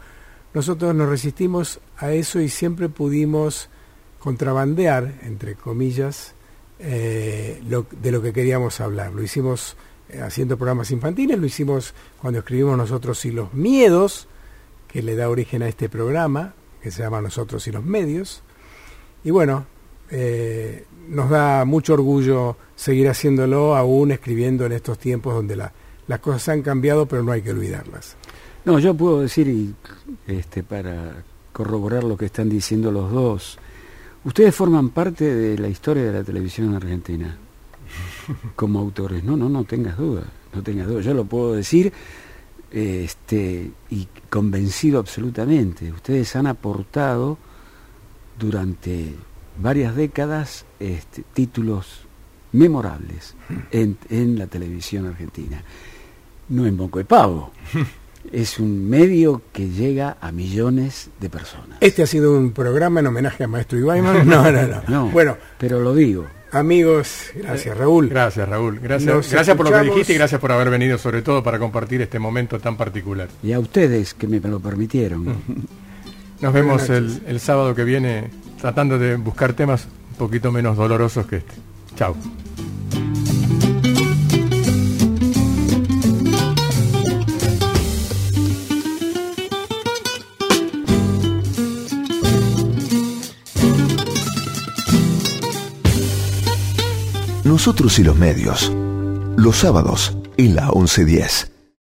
Nosotros nos resistimos a eso y siempre pudimos contrabandear, entre comillas, eh, de lo que queríamos hablar. Lo hicimos eh, haciendo programas infantiles, lo hicimos cuando escribimos nosotros y los miedos, que le da origen a este programa, que se llama Nosotros y los medios. Y bueno, eh, nos da mucho orgullo seguir haciéndolo, aún escribiendo en estos tiempos donde las cosas han cambiado, pero no hay que olvidarlas. No, yo puedo decir, y, este, para corroborar lo que están diciendo los dos, Ustedes forman parte de la historia de la televisión en argentina [LAUGHS] como autores. No, no, no tengas duda, no tengas duda. Yo lo puedo decir este, y convencido absolutamente. Ustedes han aportado durante varias décadas este, títulos memorables en, en la televisión argentina. No en Boco de Pavo, [LAUGHS] es un medio que llega a millones de personas. Este ha sido un programa en homenaje a Maestro Ibaiman. [LAUGHS] No, no, no. bueno, pero lo digo. Amigos, gracias Raúl. Gracias Raúl. Gracias, gracias por lo que dijiste y gracias por haber venido sobre todo para compartir este momento tan particular. Y a ustedes que me lo permitieron. [LAUGHS] Nos vemos el, el sábado que viene tratando de buscar temas un poquito menos dolorosos que este. Chao. Nosotros y los medios. Los sábados en la 1110.